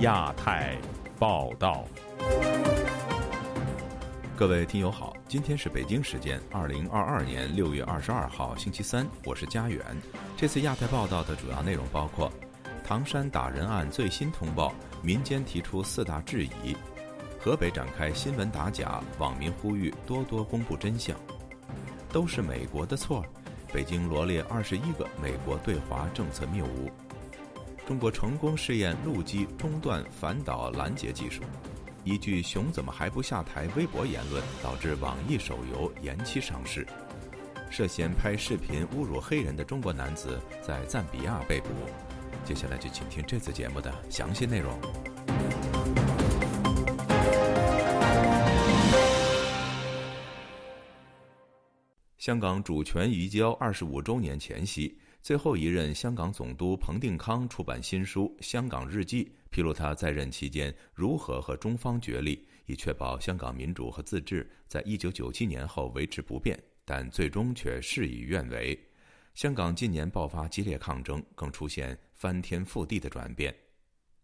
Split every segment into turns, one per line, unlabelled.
亚太报道，各位听友好，今天是北京时间二零二二年六月二十二号星期三，我是佳远。这次亚太报道的主要内容包括：唐山打人案最新通报，民间提出四大质疑；河北展开新闻打假，网民呼吁多多公布真相；都是美国的错，北京罗列二十一个美国对华政策谬误。中国成功试验陆基中断反导拦截技术，一句“熊怎么还不下台”微博言论导致网易手游延期上市。涉嫌拍视频侮辱黑人的中国男子在赞比亚被捕。接下来就请听这次节目的详细内容。香港主权移交二十五周年前夕。最后一任香港总督彭定康出版新书《香港日记》，披露他在任期间如何和中方角力，以确保香港民主和自治在一九九七年后维持不变，但最终却事与愿违。香港近年爆发激烈抗争，更出现翻天覆地的转变。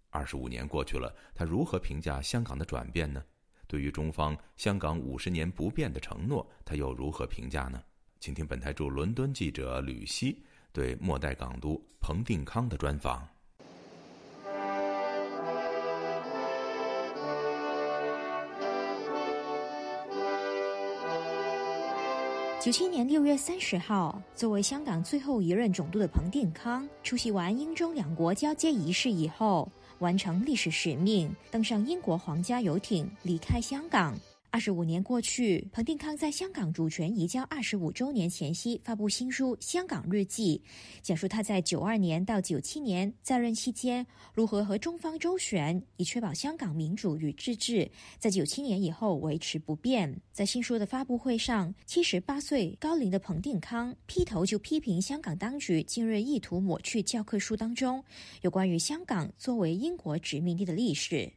二十五年过去了，他如何评价香港的转变呢？对于中方香港五十年不变的承诺，他又如何评价呢？请听本台驻伦敦记者吕希。对末代港督彭定康的专访。
九七年六月三十号，作为香港最后一任总督的彭定康，出席完英中两国交接仪式以后，完成历史使命，登上英国皇家游艇离开香港。二十五年过去，彭定康在香港主权移交二十五周年前夕发布新书《香港日记》，讲述他在九二年到九七年在任期间如何和中方周旋，以确保香港民主与自治在九七年以后维持不变。在新书的发布会上，七十八岁高龄的彭定康劈头就批评香港当局近日意图抹去教科书当中有关于香港作为英国殖民地的历史。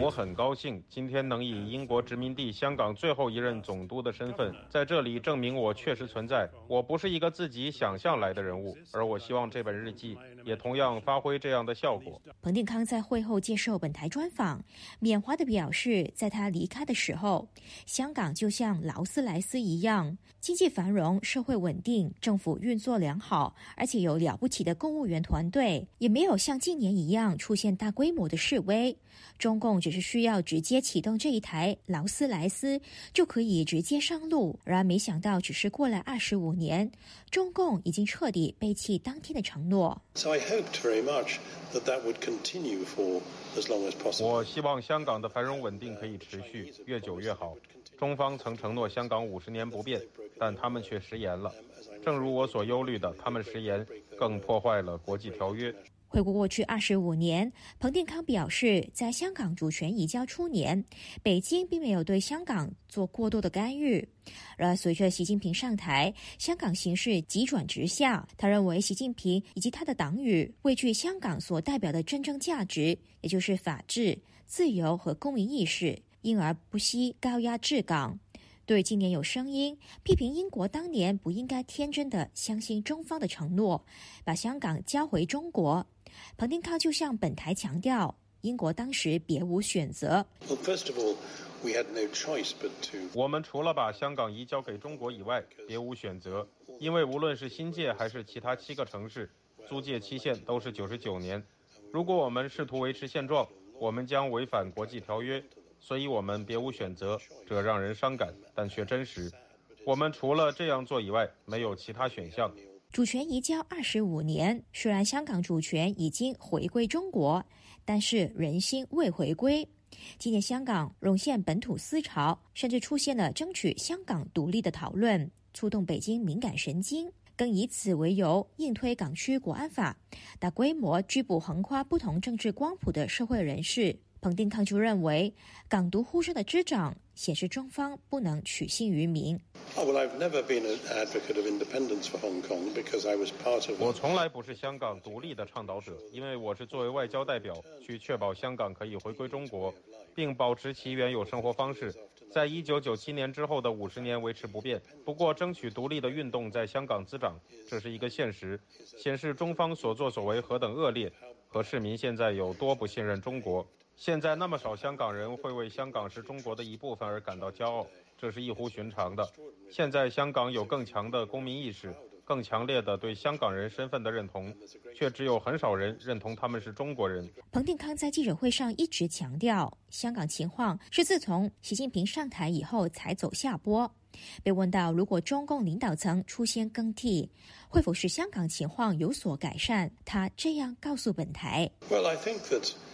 我很高兴今天能以英国殖民地香港最后一任总督的身份，在这里证明我确实存在。我不是一个自己想象来的人物，而我希望这本日记也同样发挥这样的效果。
彭定康在会后接受本台专访，缅怀的表示，在他离开的时候，香港就像劳斯莱斯一样，经济繁荣，社会稳定，政府运作良好，而且有了不起的公务员团队，也没有像近年一样。出现大规模的示威，中共只是需要直接启动这一台劳斯莱斯，就可以直接上路。然而，没想到只是过了二十五年，中共已经彻底背弃当天的承诺。
我希望香港的繁荣稳定可以持续，越久越好。中方曾承诺香港五十年不变，但他们却食言了。正如我所忧虑的，他们食言更破坏了国际条约。
回顾过去二十五年，彭定康表示，在香港主权移交初年，北京并没有对香港做过多的干预。而随着习近平上台，香港形势急转直下。他认为，习近平以及他的党羽畏惧香港所代表的真正价值，也就是法治、自由和公民意识，因而不惜高压治港。对今年有声音批评英国当年不应该天真的相信中方的承诺，把香港交回中国。彭定康就向本台强调，英国当时别无选择。
我们除了把香港移交给中国以外，别无选择。因为无论是新界还是其他七个城市，租借期限都是九十九年。如果我们试图维持现状，我们将违反国际条约。所以我们别无选择。这让人伤感，但却真实。我们除了这样做以外，没有其他选项。
主权移交二十五年，虽然香港主权已经回归中国，但是人心未回归。今年香港涌现本土思潮，甚至出现了争取香港独立的讨论，触动北京敏感神经，更以此为由硬推港区国安法，大规模拘捕横跨不同政治光谱的社会人士。彭定康就认为，港独呼声的滋长显示中方不能取信于民。
我从来不是香港独立的倡导者，因为我是作为外交代表去确保香港可以回归中国，并保持其原有生活方式，在一九九七年之后的五十年维持不变。不过，争取独立的运动在香港滋长，这是一个现实，显示中方所作所为何等恶劣。和市民现在有多不信任中国。现在那么少香港人会为香港是中国的一部分而感到骄傲，这是异乎寻常的。现在香港有更强的公民意识。更强烈的对香港人身份的认同，却只有很少人认同他们是中国人。
彭定康在记者会上一直强调，香港情况是自从习近平上台以后才走下坡。被问到如果中共领导层出现更替，会否使香港情况有所改善，他这样告诉本台
：“Well, I think that it would help.”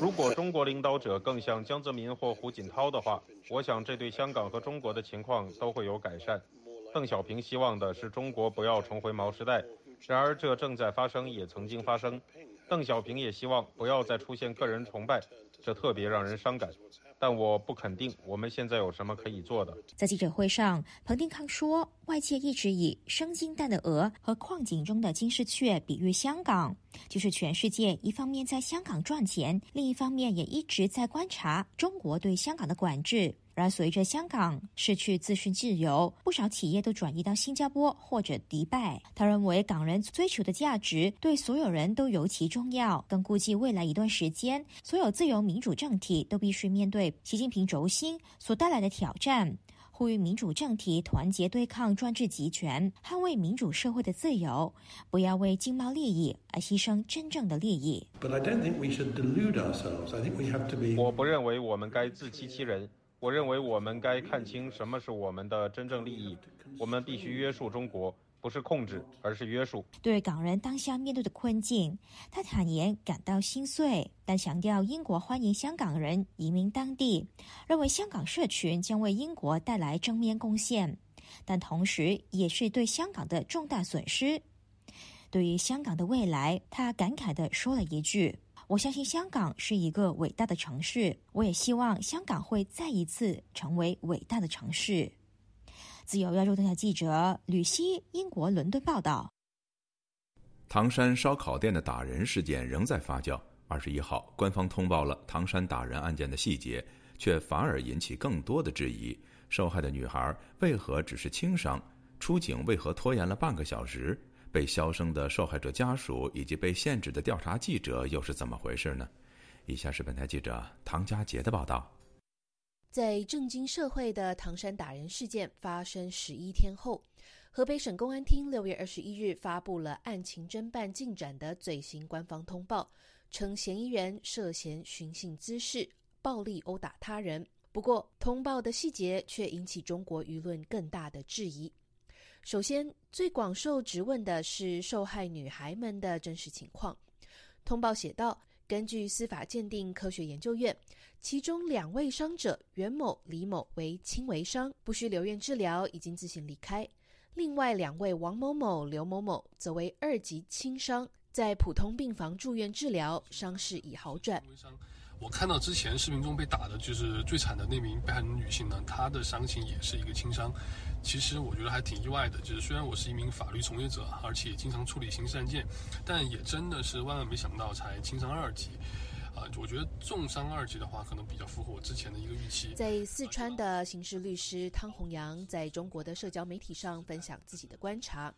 如果中国领导者更像江泽民或胡锦涛的话，我想这对香港和中国的情况都会有改善。邓小平希望的是中国不要重回毛时代，然而这正在发生，也曾经发生。邓小平也希望不要再出现个人崇拜，这特别让人伤感。但我不肯定我们现在有什么可以做的。
在记者会上，彭定康说，外界一直以生金蛋的鹅和矿井中的金丝雀比喻香港，就是全世界一方面在香港赚钱，另一方面也一直在观察中国对香港的管制。然而，随着香港失去资讯自由，不少企业都转移到新加坡或者迪拜。他认为，港人追求的价值对所有人都尤其重要。更估计未来一段时间，所有自由民主政体都必须面对习近平轴心所带来的挑战。呼吁民主政体团结对抗专制集权，捍卫民主社会的自由，不要为经贸利益而牺牲真正的利益。
我不认为我们该自欺欺人。我认为我们该看清什么是我们的真正利益。我们必须约束中国，不是控制，而是约束。
对港人当下面对的困境，他坦言感到心碎，但强调英国欢迎香港人移民当地，认为香港社群将为英国带来正面贡献，但同时也是对香港的重大损失。对于香港的未来，他感慨地说了一句。我相信香港是一个伟大的城市，我也希望香港会再一次成为伟大的城市。自由亚洲电台记者吕希，英国伦敦报道。
唐山烧烤店的打人事件仍在发酵。二十一号，官方通报了唐山打人案件的细节，却反而引起更多的质疑：受害的女孩为何只是轻伤？出警为何拖延了半个小时？被销声的受害者家属以及被限制的调查记者又是怎么回事呢？以下是本台记者唐佳杰的报道。
在震惊社会的唐山打人事件发生十一天后，河北省公安厅六月二十一日发布了案情侦办进展的最新官方通报，称嫌疑人涉嫌寻衅滋事、暴力殴打他人。不过，通报的细节却引起中国舆论更大的质疑。首先，最广受质问的是受害女孩们的真实情况。通报写道：根据司法鉴定科学研究院，其中两位伤者袁某、李某为轻微伤，不需留院治疗，已经自行离开；另外两位王某某、刘某某则为二级轻伤，在普通病房住院治疗，伤势已好转。
我看到之前视频中被打的就是最惨的那名被害人女性呢，她的伤情也是一个轻伤。其实我觉得还挺意外的，就是虽然我是一名法律从业者，而且经常处理刑事案件，但也真的是万万没想到才轻伤二级。啊，我觉得重伤二级的话，可能比较符合我之前的一个预期。
在四川的刑事律师汤洪阳在中国的社交媒体上分享自己的观察。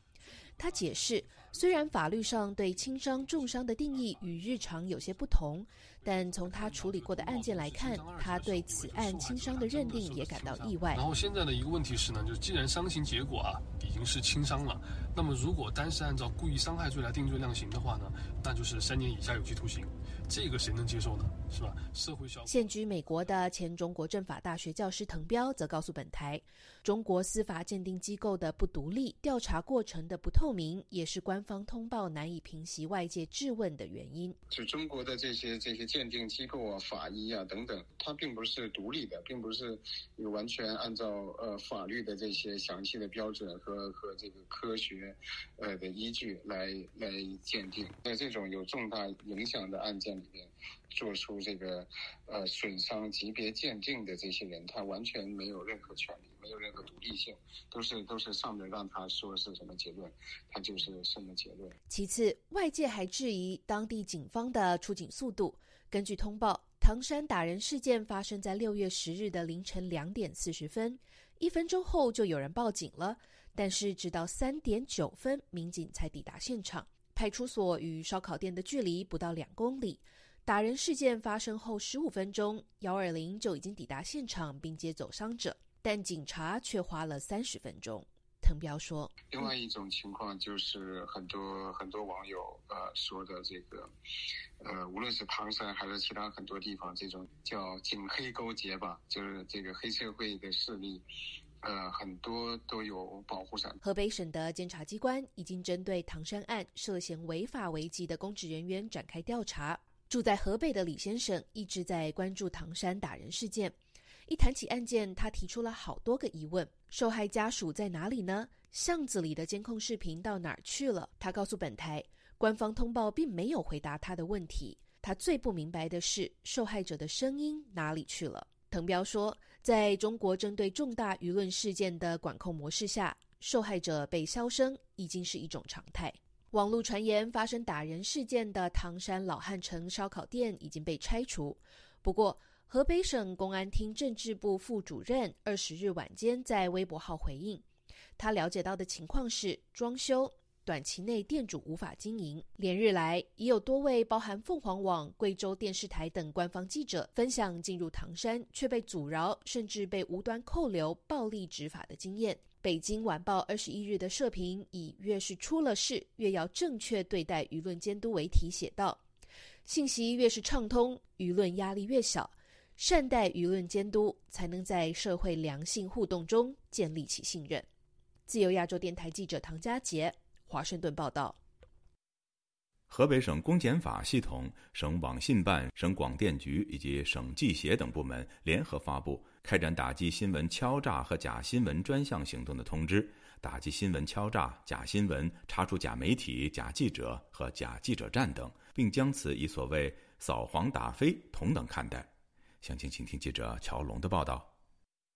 他解释，虽然法律上对轻伤、重伤的定义与日常有些不同，但从他处理过的案件来看，他对此案轻伤的认定也感到意外。
然后现在的一个问题是呢，就是既然伤情结果啊已经是轻伤了，那么如果单是按照故意伤害罪来定罪量刑的话呢，那就是三年以下有期徒刑。这个谁能接受呢？是吧？社会效
现居美国的前中国政法大学教师滕彪则告诉本台，中国司法鉴定机构的不独立、调查过程的不透明，也是官方通报难以平息外界质问的原因。
就中国的这些这些鉴定机构啊、法医啊等等，它并不是独立的，并不是有完全按照呃法律的这些详细的标准和和这个科学呃的依据来来鉴定。在这种有重大影响的案件。里面做出这个呃损伤级别鉴定的这些人，他完全没有任何权利，没有任何独立性，都是都是上面让他说是什么结论，他就是什么结论。
其次，外界还质疑当地警方的出警速度。根据通报，唐山打人事件发生在六月十日的凌晨两点四十分，一分钟后就有人报警了。但是直到三点九分，民警才抵达现场。派出所与烧烤店的距离不到两公里。打人事件发生后十五分钟，幺二零就已经抵达现场并接走伤者，但警察却花了三十分钟。滕彪说：“
另外一种情况就是很多很多网友呃说的这个，呃，无论是唐山还是其他很多地方，这种叫警黑勾结吧，就是这个黑社会的势力，呃，很多都有保护伞。”
河北省的监察机关已经针对唐山案涉嫌违法违纪的公职人员展开调查。住在河北的李先生一直在关注唐山打人事件。一谈起案件，他提出了好多个疑问：受害家属在哪里呢？巷子里的监控视频到哪儿去了？他告诉本台，官方通报并没有回答他的问题。他最不明白的是，受害者的声音哪里去了？滕彪说，在中国针对重大舆论事件的管控模式下，受害者被消声已经是一种常态。网络传言发生打人事件的唐山老汉城烧烤店已经被拆除。不过，河北省公安厅政治部副主任二十日晚间在微博号回应，他了解到的情况是装修，短期内店主无法经营。连日来，已有多位包含凤凰网、贵州电视台等官方记者分享进入唐山却被阻挠，甚至被无端扣留、暴力执法的经验。北京晚报二十一日的社评以“越是出了事，越要正确对待舆论监督”为题写道：“信息越是畅通，舆论压力越小，善待舆论监督，才能在社会良性互动中建立起信任。”自由亚洲电台记者唐佳杰，华盛顿报道。
河北省公检法系统、省网信办、省广电局以及省纪协等部门联合发布。开展打击新闻敲诈和假新闻专项行动的通知，打击新闻敲诈、假新闻，查处假媒体、假记者和假记者站等，并将此以所谓“扫黄打非”同等看待。详情，请听记者乔龙的报道。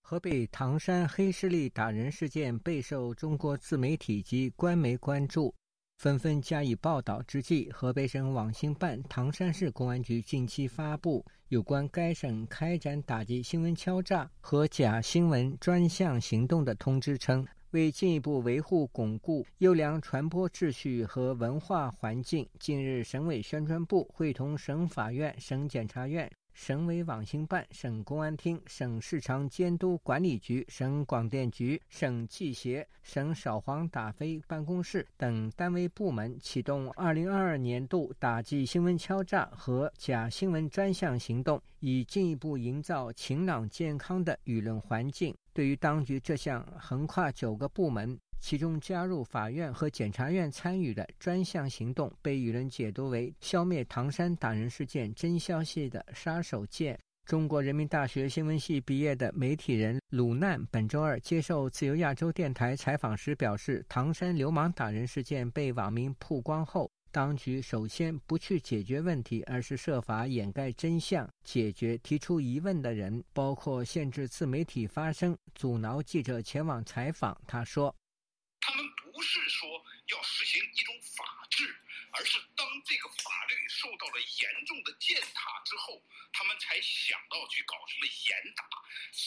河北唐山黑势力打人事件备受中国自媒体及官媒关注。纷纷加以报道之际，河北省网信办、唐山市公安局近期发布有关该省开展打击新闻敲诈和假新闻专项行动的通知称，为进一步维护巩固优良传播秩序和文化环境，近日，省委宣传部会同省法院、省检察院。省委网信办、省公安厅、省市场监督管理局、省广电局、省纪协、省扫黄打非办公室等单位部门启动2022年度打击新闻敲诈和假新闻专项行动，以进一步营造晴朗健康的舆论环境。对于当局这项横跨九个部门。其中加入法院和检察院参与的专项行动，被舆论解读为消灭唐山打人事件真消息的杀手锏。中国人民大学新闻系毕业的媒体人鲁难本周二接受自由亚洲电台采访时表示，唐山流氓打人事件被网民曝光后，当局首先不去解决问题，而是设法掩盖真相，解决提出疑问的人，包括限制自媒体发声、阻挠记者前往采访。他说。
不是说要实行一种法治，而是当这个法律受到了严重的践踏之后，他们才想到去搞什么严打，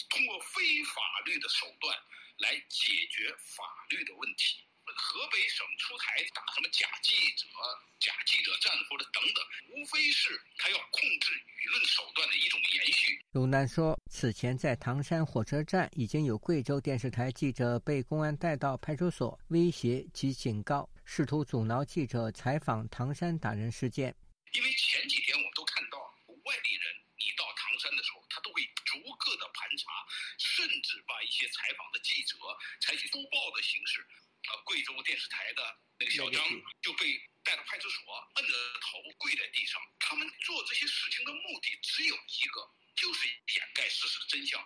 通过非法律的手段来解决法律的问题。河北省出台打什么假记者、假记者站或者等等，无非是他要控制舆论手段的一种延续。
鲁南说，此前在唐山火车站已经有贵州电视台记者被公安带到派出所威胁及警告，试图阻挠记者采访唐山打人事件。
因为前几天我们都看到外地人，你到唐山的时候，他都会逐个的盘查，甚至把一些采访的记者采取搜报的形式。啊，贵州电视台的那个小张就被带到派出所，摁着头跪在地上。他们做这些事情的目的只有一个，就是掩盖事实的真相。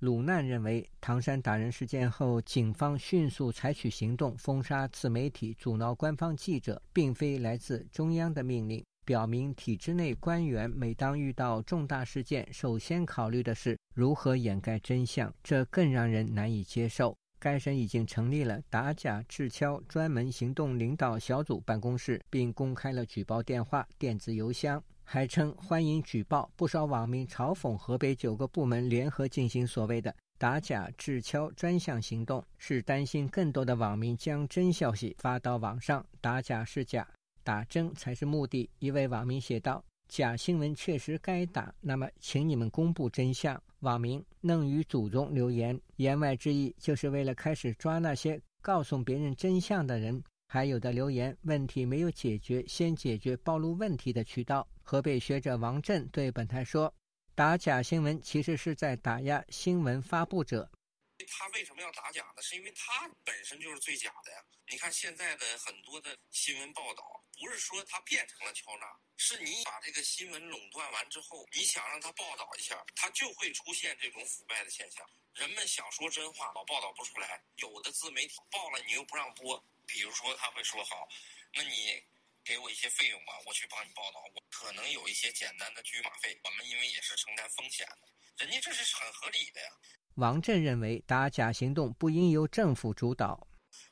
鲁难认为，唐山打人事件后，警方迅速采取行动封杀自媒体、阻挠官方记者，并非来自中央的命令，表明体制内官员每当遇到重大事件，首先考虑的是如何掩盖真相，这更让人难以接受。该省已经成立了打假制敲专门行动领导小组办公室，并公开了举报电话、电子邮箱，还称欢迎举报。不少网民嘲讽河北九个部门联合进行所谓的打假制敲专项行动，是担心更多的网民将真消息发到网上，打假是假，打真才是目的。一位网民写道：“假新闻确实该打，那么请你们公布真相。”网民弄于祖宗留言，言外之意就是为了开始抓那些告诉别人真相的人。还有的留言问题没有解决，先解决暴露问题的渠道。河北学者王震对本台说：“打假新闻其实是在打压新闻发布者。
他为什么要打假呢？是因为他本身就是最假的呀。你看现在的很多的新闻报道，不是说他变成了敲诈，是你把这个新闻垄断完之后，你想让他报道一下，他就会出现这种腐败的现象。人们想说真话，老报道不出来。有的自媒体报了，你又不让播。”比如说他会说好，那你给我一些费用吧，我去帮你报道。我可能有一些简单的车马费，我们因为也是承担风险的，人家这是很合理的呀。
王震认为打假行动不应由政府主导，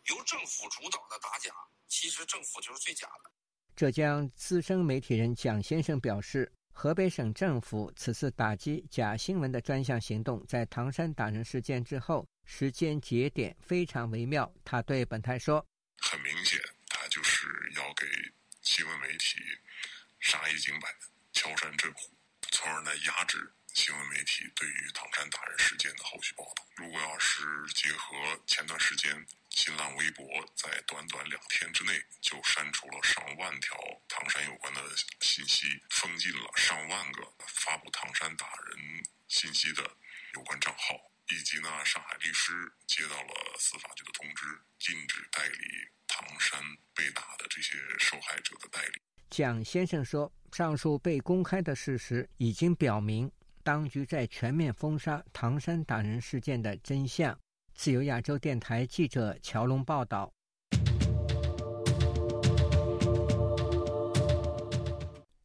由政府主导的打假，其实政府就是最假的。
浙江资深媒体人蒋先生表示，河北省政府此次打击假新闻的专项行动，在唐山打人事件之后，时间节点非常微妙。他对本台说。
很明显，他就是要给新闻媒体杀一儆百、敲山震虎，从而呢压制新闻媒体对于唐山打人事件的后续报道。如果要是结合前段时间新浪微博在短短两天之内就删除了上万条唐山有关的信息，封禁了上万个发布唐山打人信息的有关账号。以及呢，上海律师接到了司法局的通知，禁止代理唐山被打的这些受害者的代理。
蒋先生说，上述被公开的事实已经表明，当局在全面封杀唐山打人事件的真相。自由亚洲电台记者乔龙报道。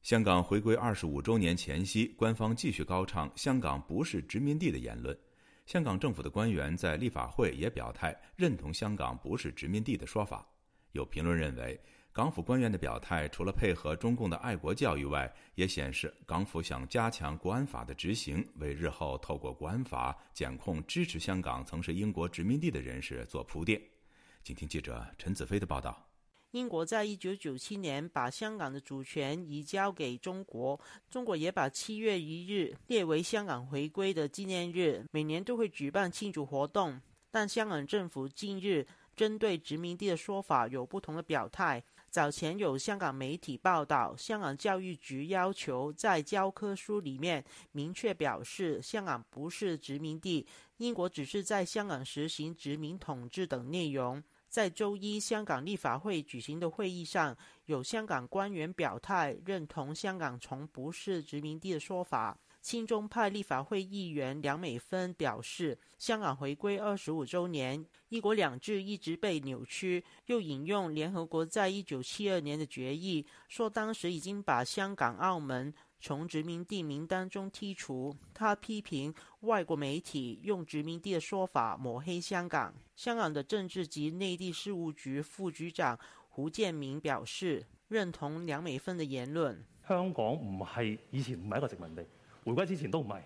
香港回归二十五周年前夕，官方继续高唱“香港不是殖民地”的言论。香港政府的官员在立法会也表态认同香港不是殖民地的说法。有评论认为，港府官员的表态除了配合中共的爱国教育外，也显示港府想加强国安法的执行，为日后透过国安法检控支持香港曾是英国殖民地的人士做铺垫。请听记者陈子飞的报道。
英国在一九九七年把香港的主权移交给中国，中国也把七月一日列为香港回归的纪念日，每年都会举办庆祝活动。但香港政府近日针对殖民地的说法有不同的表态。早前有香港媒体报道，香港教育局要求在教科书里面明确表示香港不是殖民地，英国只是在香港实行殖民统治等内容。在周一香港立法会举行的会议上，有香港官员表态认同香港从不是殖民地的说法。亲中派立法会议员梁美芬表示，香港回归二十五周年，一国两制一直被扭曲。又引用联合国在一九七二年的决议，说当时已经把香港、澳门。从殖民地名单中剔除。他批评外国媒体用殖民地的说法抹黑香港。香港的政治及内地事务局副局长胡建明表示，认同梁美芬的言论。
香港唔系以前唔系一个殖民地，回歸之前都唔係。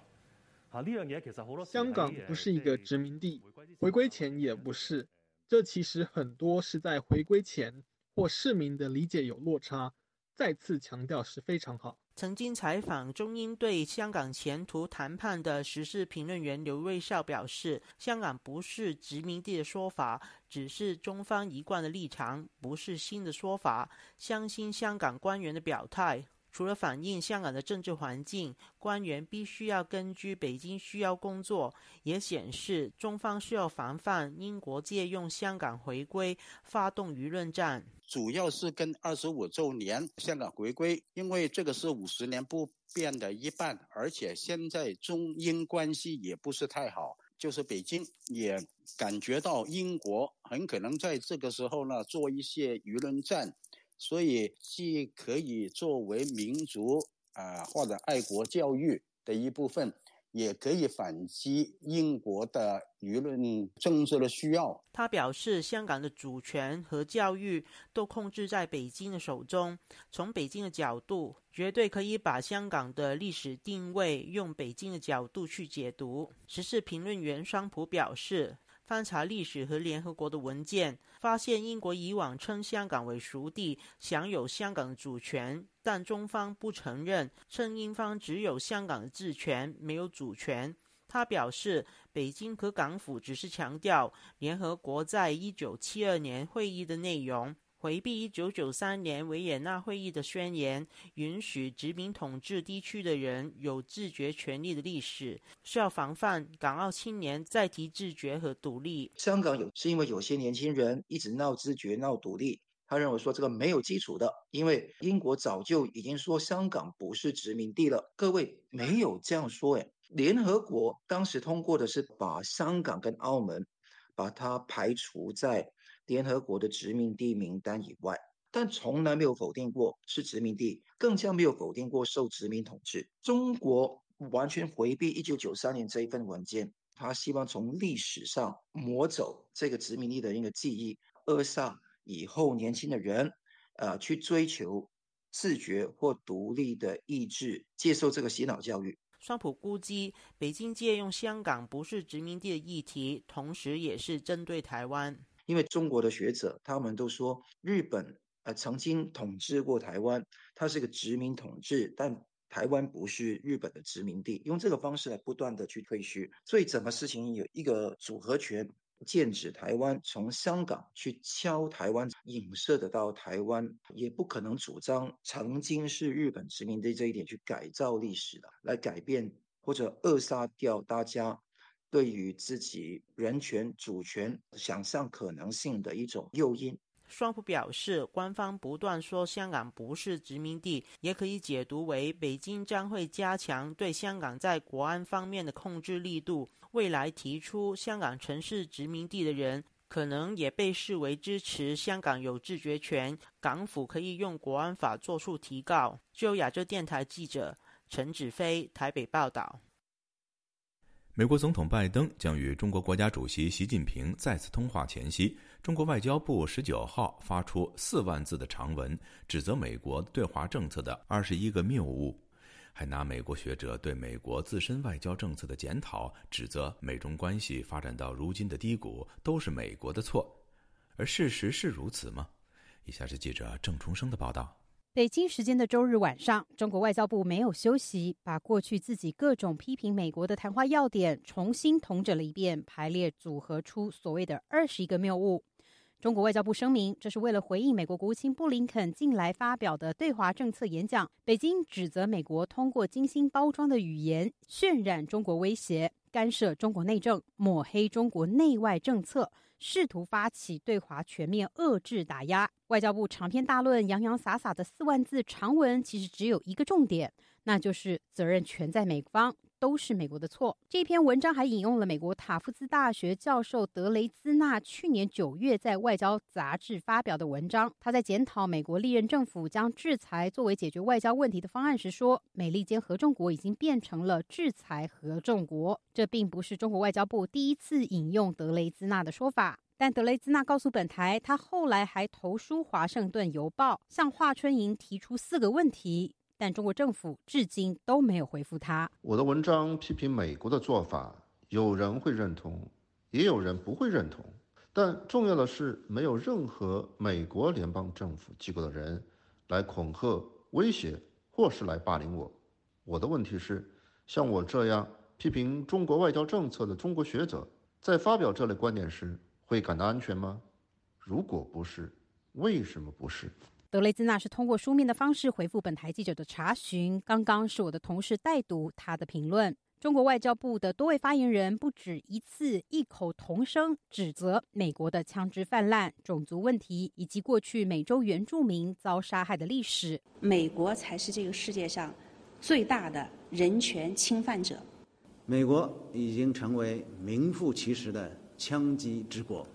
啊，呢樣嘢其實好多。
香港不是一個殖民地，回歸前也不是。這其實很多是在回歸前或市民的理解有落差。再次強調是非常好。
曾經採訪中英對香港前途談判的時事評論員劉瑞少表示，香港不是殖民地的說法，只是中方一貫的立場，不是新的說法。相信香港官員的表態，除了反映香港的政治环境，官员必须要根据北京需要工作，也显示中方需要防范英国借用香港回归发动舆论战。
主要是跟二十五周年香港回归，因为这个是五十年不变的一半，而且现在中英关系也不是太好，就是北京也感觉到英国很可能在这个时候呢做一些舆论战，所以既可以作為民族啊或者愛國教育的一部分。也可以反击英国的舆论政治的需要。
他表示，香港的主权和教育都控制在北京的手中。从北京的角度，绝对可以把香港的历史定位用北京的角度去解读。时事评论员双普表示。翻查历史和联合国的文件，发现英国以往称香港为属地，享有香港主权，但中方不承认，称英方只有香港的治权，没有主权。他表示，北京和港府只是强调联合国在一九七二年会议的内容。回避一九九三年维也纳会议的宣言，允许殖民统治地区的人有自决权利的历史，需要防范港澳青年再提自决和独立。
香港有是因为有些年轻人一直闹自决、闹独立，他认为说这个没有基础的，因为英国早就已经说香港不是殖民地了。各位没有这样说诶，联合国当时通过的是把香港跟澳门把它排除在。联合国的殖民地名单以外，但从来没有否定过是殖民地，更加没有否定过受殖民统治。中国完全回避一九九三年这一份文件，他希望从历史上抹走这个殖民地的一个记忆，扼杀以后年轻的人，呃，去追求自觉或独立的意志，接受这个洗脑教育。
川普估计，北京借用香港不是殖民地的议题，同时也是针对台湾。
因为中国的学者他们都说，日本呃曾经统治过台湾，它是个殖民统治，但台湾不是日本的殖民地，用这个方式来不断的去退虚，所以整个事情有一个组合拳，剑指台湾，从香港去敲台湾，影射得到台湾，也不可能主张曾经是日本殖民地这一点去改造历史的，来改变或者扼杀掉大家。对于自己人权、主权想象可能性的一种诱因。
双普表示，官方不断说香港不是殖民地，也可以解读为北京将会加强对香港在国安方面的控制力度。未来提出香港城市殖民地的人，可能也被视为支持香港有自决权。港府可以用国安法作出提告。就亚洲电台记者陈子飞台北报道。
美国总统拜登将与中国国家主席习近平再次通话前夕，中国外交部十九号发出四万字的长文，指责美国对华政策的二十一个谬误，还拿美国学者对美国自身外交政策的检讨，指责美中关系发展到如今的低谷都是美国的错，而事实是如此吗？以下是记者郑重生的报道。
北京时间的周日晚上，中国外交部没有休息，把过去自己各种批评美国的谈话要点重新统整了一遍，排列组合出所谓的二十一个谬误。中国外交部声明，这是为了回应美国国务卿布林肯近来发表的对华政策演讲。北京指责美国通过精心包装的语言渲染中国威胁，干涉中国内政，抹黑中国内外政策。试图发起对华全面遏制打压，外交部长篇大论、洋洋洒洒的四万字长文，其实只有一个重点，那就是责任全在美方。都是美国的错。这篇文章还引用了美国塔夫兹大学教授德雷兹纳去年九月在《外交》杂志发表的文章。他在检讨美国历任政府将制裁作为解决外交问题的方案时说：“美利坚合众国已经变成了制裁合众国。”这并不是中国外交部第一次引用德雷兹纳的说法。但德雷兹纳告诉本台，他后来还投书《华盛顿邮报》，向华春莹提出四个问题。但中国政府至今都没有回复他。
我的文章批评美国的做法，有人会认同，也有人不会认同。但重要的是，没有任何美国联邦政府机构的人来恐吓、威胁或是来霸凌我。我的问题是，像我这样批评中国外交政策的中国学者，在发表这类观点时，会感到安全吗？如果不是，为什么不是？
德雷兹纳是通过书面的方式回复本台记者的查询。刚刚是我的同事代读他的评论。中国外交部的多位发言人不止一次异口同声指责美国的枪支泛滥、种族问题以及过去美洲原住民遭杀害的历史。
美国才是这个世界上最大的人权侵犯者。
美国已经成为名副其实的枪击之国。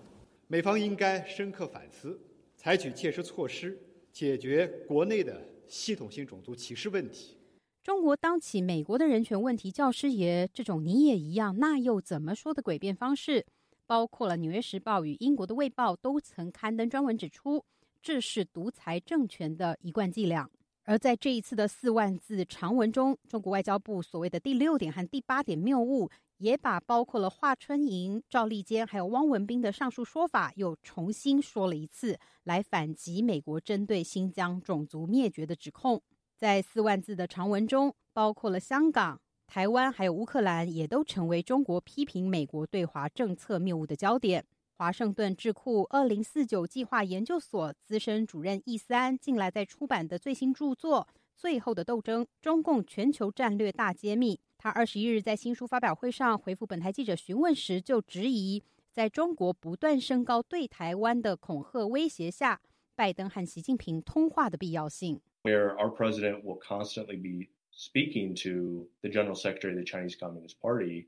美方应该深刻反思，采取切实措施。解决国内的系统性种族歧视问题。
中国当起美国的人权问题教师爷，这种你也一样，那又怎么说的诡辩方式，包括了《纽约时报》与英国的《卫报》都曾刊登专文指出，这是独裁政权的一贯伎俩。而在这一次的四万字长文中，中国外交部所谓的第六点和第八点谬误，也把包括了华春莹、赵立坚还有汪文斌的上述说法又重新说了一次，来反击美国针对新疆种族灭绝的指控。在四万字的长文中，包括了香港、台湾还有乌克兰，也都成为中国批评美国对华政策谬误的焦点。华盛顿智库二零四九计划研究所资深主任易思安近来在出版的最新著作《最后的斗争：中共全球战略大揭秘》，他二十一日在新书发表会上回复本台记者询问时，就质疑在中国不断升高对台湾的恐吓威胁下，拜登和习近平通话的必要性。
where our president will constantly be speaking to the general secretary of the Chinese Communist Party.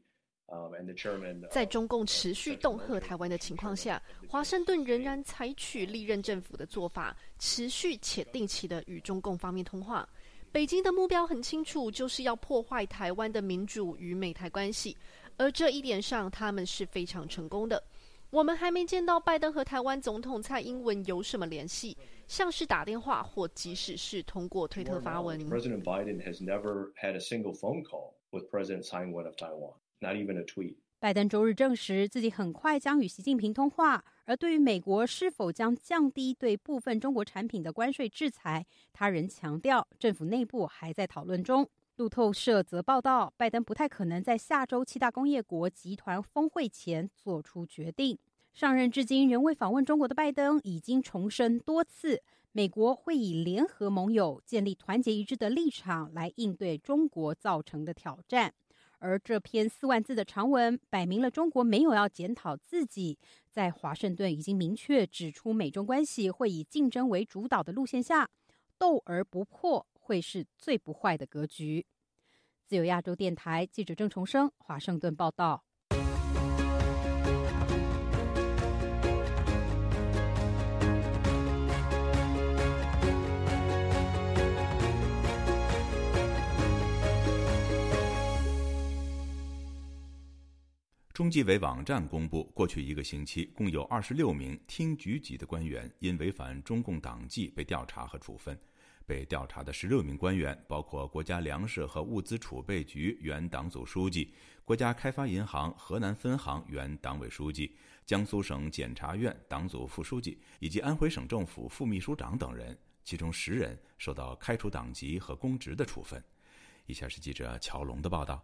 Um,
在中共持续恫吓台湾的情况下，华盛顿仍然采取历任政府的做法，持续且定期的与中共方面通话。北京的目标很清楚，就是要破坏台湾的民主与美台关系，而这一点上他们是非常成功的。我们还没见到拜登和台湾总统蔡英文有什么联系，像是打电话或即使是通过推特发文。
President Biden has never had a single phone call with President Tsai Ing-wen of Taiwan,
拜登周日证实自己很快将与习近平通话，而对于美国是否将降低对部分中国产品的关税制裁，他仍强调政府内部还在讨论中。路透社则报道，拜登不太可能在下周七大工业国集团峰会前做出决定。上任至今仍未访问中国的拜登，已经重申多次，美国会以联合盟友、建立团结一致的立场来应对中国造成的挑战。而这篇四万字的长文，摆明了中国没有要检讨自己，在华盛顿已经明确指出，美中关系会以竞争为主导的路线下，斗而不破。会是最不坏的格局。自由亚洲电台记者郑重生华盛顿报道。
中纪委网站公布，过去一个星期，共有二十六名厅局级的官员因违反中共党纪被调查和处分。被调查的十六名官员，包括国家粮食和物资储备局原党组书记、国家开发银行河南分行原党委书记、江苏省检察院党组副书记以及安徽省政府副秘书长等人，其中十人受到开除党籍和公职的处分。以下是记者乔龙的报道。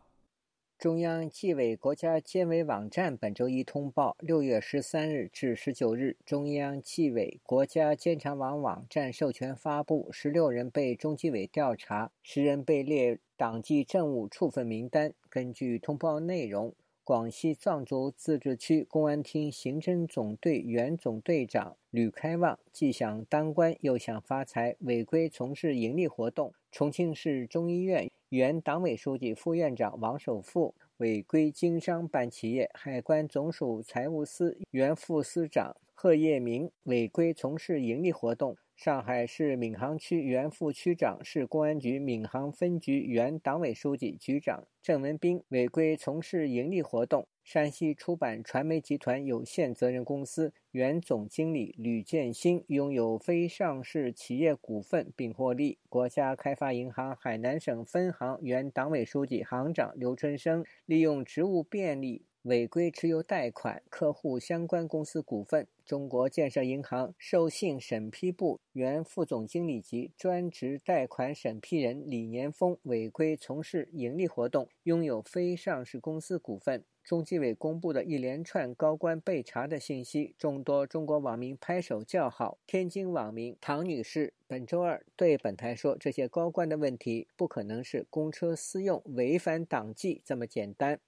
中央纪委国家监委网站本周一通报：六月十三日至十九日，中央纪委国家监察网网站授权发布十六人被中纪委调查，十人被列党纪政务处分名单。根据通报内容，广西壮族自治区公安厅刑侦总队原总队长吕开旺既想当官又想发财，违规从事盈利活动；重庆市中医院。原党委书记、副院长王守富违规经商办企业；海关总署财务司原副司长贺业明违规从事盈利活动；上海市闵行区原副区长、市公安局闵行分局原党委书记、局长郑文斌违规从事盈利活动。山西出版传媒集团有限责任公司原总经理吕建新拥有非上市企业股份并获利。国家开发银行海南省分行原党委书记、行长刘春生利用职务便利违规持有贷款客户相关公司股份。中国建设银行授信审批部原副总经理及专职贷款审批人李年峰违规从事盈利活动，拥有非上市公司股份。中纪委公布的一连串高官被查的信息，众多中国网民拍手叫好。天津网民唐女士本周二对本台说：“这些高官的问题不可能是公车私用违反党纪这么简单，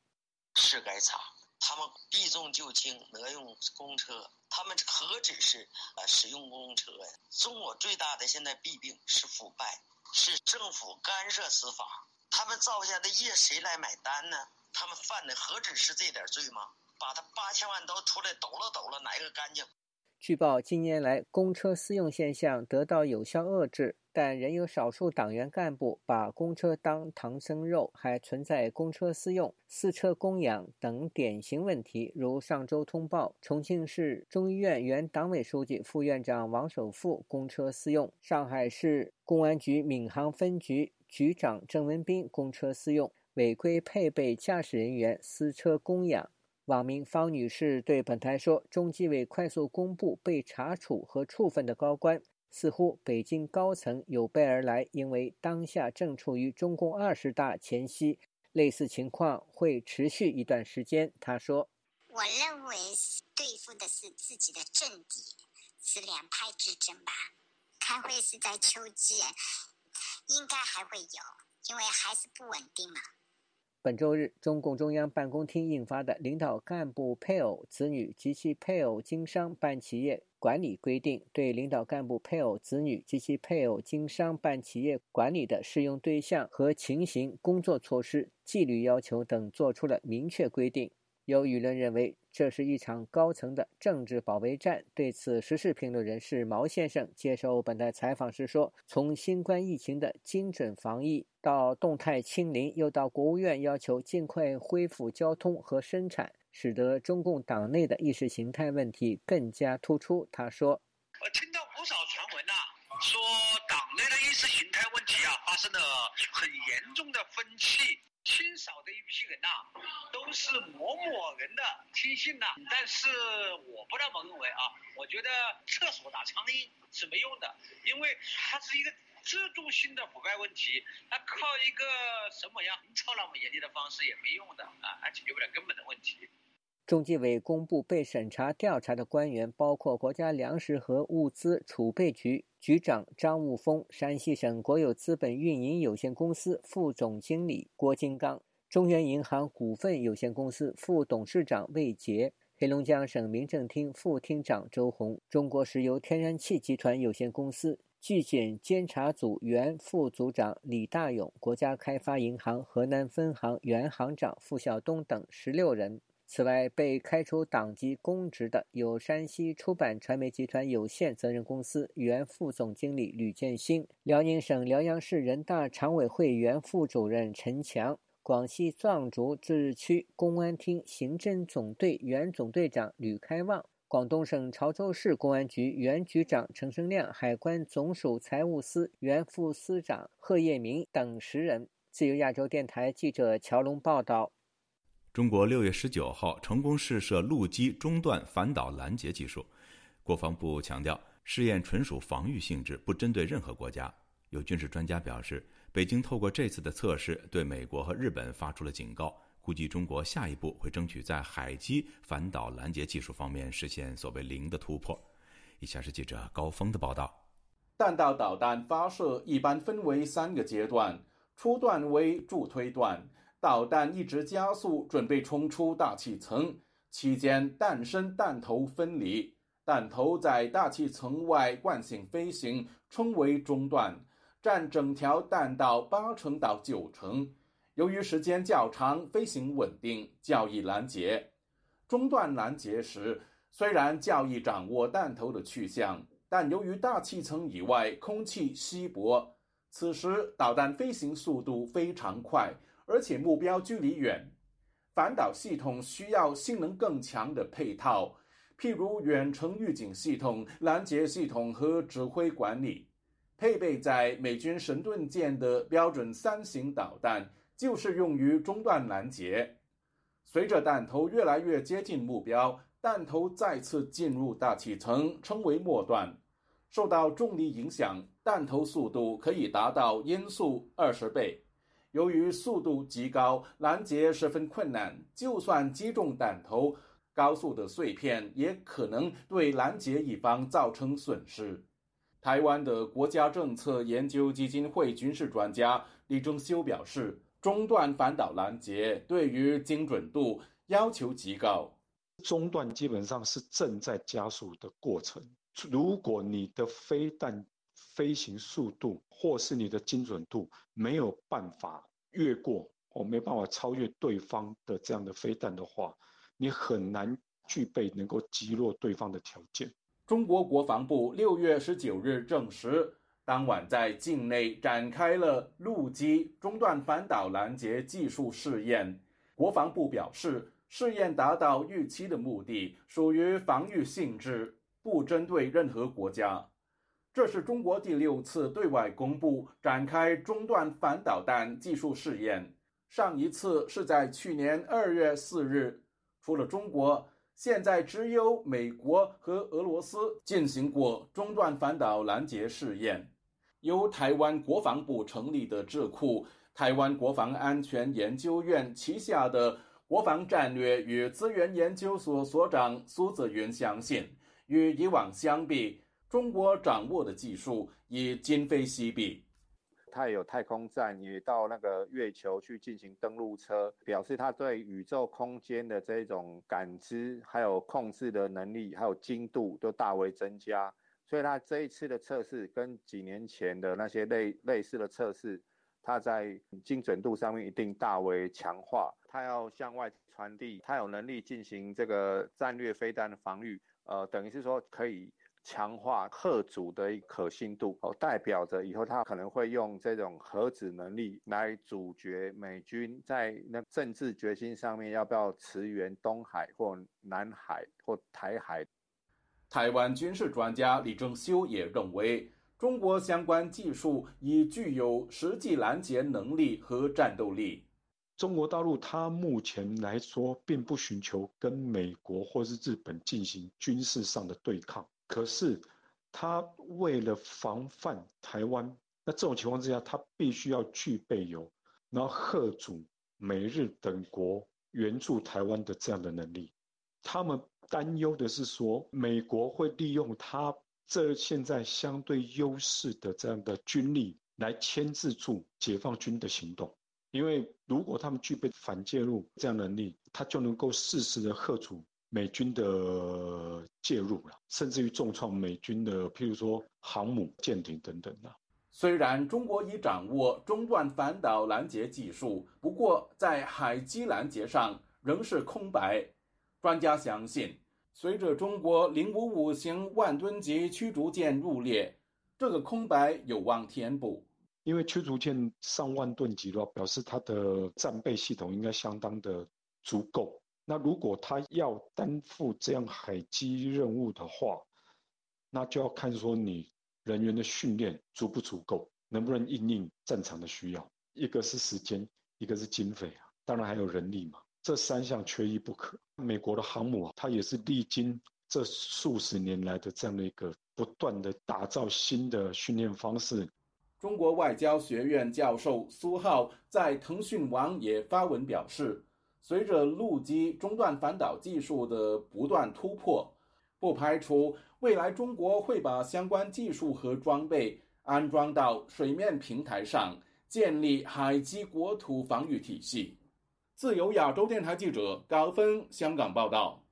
是该查。他们避重就轻，挪用公车，他们何止是呃使用公车呀？中国最大的现在弊病是腐败，是政府干涉司法。他们造下的业谁来买单呢？”他们犯的何止是这点罪吗？把他八千万都出来抖了抖了，哪一个干净？
据报，近年来公车私用现象得到有效遏制，但仍有少数党员干部把公车当唐僧肉，还存在公车私用、私车供养等典型问题。如上周通报，重庆市中医院原党委书记、副院长王守富公车私用；上海市公安局闵行分局局长郑文斌公车私用，违规配备驾驶人员私车供养。网民方女士对本台说：“中纪委快速公布被查处和处分的高官，似乎北京高层有备而来，因为当下正处于中共二十大前夕，类似情况会持续一段时间。”她说：“
我认为对付的是自己的政敌，是两派之争吧。开会是在秋季，应该还会有，因为还是不稳定嘛。”
本周日，中共中央办公厅印发的《领导干部配偶、子女及其配偶经商办企业管理规定》，对领导干部配偶、子女及其配偶经商办企业管理的适用对象和情形、工作措施、纪律要求等作出了明确规定。有舆论认为，这是一场高层的政治保卫战。对此，时事评论人士毛先生接受本台采访时说：“从新冠疫情的精准防疫到动态清零，又到国务院要求尽快恢复交通和生产，使得中共党内的意识形态问题更加突出。”他说：“
人的亲信呐，但是我不那么认为啊，我觉得厕所打苍蝇是没用的，因为它是一个制度性的腐败问题，它靠一个什么样明朝那么严厉的方式也没用的啊，它解决不了根本的问题。
中纪委公布被审查调查的官员，包括国家粮食和物资储备局局长张悟峰、山西省国有资本运营有限公司副总经理郭金刚、中原银行股份有限公司副董事长魏杰、黑龙江省民政厅副厅长周红、中国石油天然气集团有限公司纪检监察组原副组长李大勇、国家开发银行河南分行原行长付晓东等十六人。此外，被开除党籍公职的有山西出版传媒集团有限责任公司原副总经理吕建新、辽宁省辽阳市人大常委会原副主任陈强、广西壮族自治区公安厅刑侦总队原总队长吕开旺、广东省潮州市公安局原局长陈生亮、海关总署财务司原副司长贺业明等十人。自由亚洲电台记者乔龙报道。
中国六月十九号成功试射陆基中段反导拦截技术，国防部强调，试验纯属防御性质，不针对任何国家。有军事专家表示，北京透过这次的测试，对美国和日本发出了警告，估计中国下一步会争取在海基反导拦截技术方面实现所谓零的突破。以下是记者高峰的报道：
弹道导弹发射一般分为三个阶段，初段为助推段。导弹一直加速，准备冲出大气层，期间弹身弹头分离，弹头在大气层外惯性飞行，称为中段，占整条弹道八成到九成。由于时间较长，飞行稳定，较易拦截。中段拦截时，虽然较易掌握弹头的去向，但由于大气层以外空气稀薄，此时导弹飞行速度非常快。而且目标距离远，反导系统需要性能更强的配套，譬如远程预警系统、拦截系统和指挥管理。配备在美军神盾舰的标准三型导弹，就是用于中段拦截。随着弹头越来越接近目标，弹头再次进入大气层，称为末段。受到重力影响，弹头速度可以达到音速二十倍。由于速度极高，拦截十分困难。就算击中弹头，高速的碎片也可能对拦截一方造成损失。台湾的国家政策研究基金会军事专家李正修表示：“中段反导拦截对于精准度要求极高，
中段基本上是正在加速的过程。如果你的飞弹，飞行速度或是你的精准度没有办法越过，或没办法超越对方的这样的飞弹的话，你很难具备能够击落对方的条件。
中国国防部六月十九日证实，当晚在境内展开了陆基中段反导拦截技术试验。国防部表示，试验达到预期的目的，属于防御性质，不针对任何国家。这是中国第六次对外公布展开中段反导弹技术试验，上一次是在去年二月四日。除了中国，现在只有美国和俄罗斯进行过中段反导拦截试验。由台湾国防部成立的智库——台湾国防安全研究院旗下的国防战略与资源研究所所长苏子云相信，与以往相比，中国掌握的技术已今非昔比。
它也有太空站，也到那个月球去进行登陆车，表示它对宇宙空间的这种感知、还有控制的能力、还有精度都大为增加。所以它这一次的测试跟几年前的那些类类似的测试，它在精准度上面一定大为强化。它要向外传递，它有能力进行这个战略飞弹的防御，呃，等于是说可以。强化核主的可信度，哦，代表着以后他可能会用这种核子能力来阻绝美军在那政治决心上面要不要驰援东海或南海或台海。
台湾军事专家李正修也认为，中国相关技术已具有实际拦截能力和战斗力。
中国大陆它目前来说，并不寻求跟美国或是日本进行军事上的对抗。可是，他为了防范台湾，那这种情况之下，他必须要具备有，然后贺主美日等国援助台湾的这样的能力。他们担忧的是说，美国会利用他这现在相对优势的这样的军力来牵制住解放军的行动。因为如果他们具备反介入这样能力，他就能够适时的贺主。美军的介入了，甚至于重创美军的，譬如说航母、舰艇等等的。
虽然中国已掌握中段反导拦截技术，不过在海基拦截上仍是空白。专家相信，随着中国零五五型万吨级驱逐舰入列，这个空白有望填补。
因为驱逐舰上万吨级的话，表示它的战备系统应该相当的足够。那如果他要担负这样海基任务的话，那就要看说你人员的训练足不足够，能不能应应战场的需要。一个是时间，一个是经费啊，当然还有人力嘛，这三项缺一不可。美国的航母啊，它也是历经这数十年来的这样的一个不断的打造新的训练方式。
中国外交学院教授苏浩在腾讯网也发文表示。随着陆基中段反导技术的不断突破，不排除未来中国会把相关技术和装备安装到水面平台上，建立海基国土防御体系。自由亚洲电台记者高峰香港报道。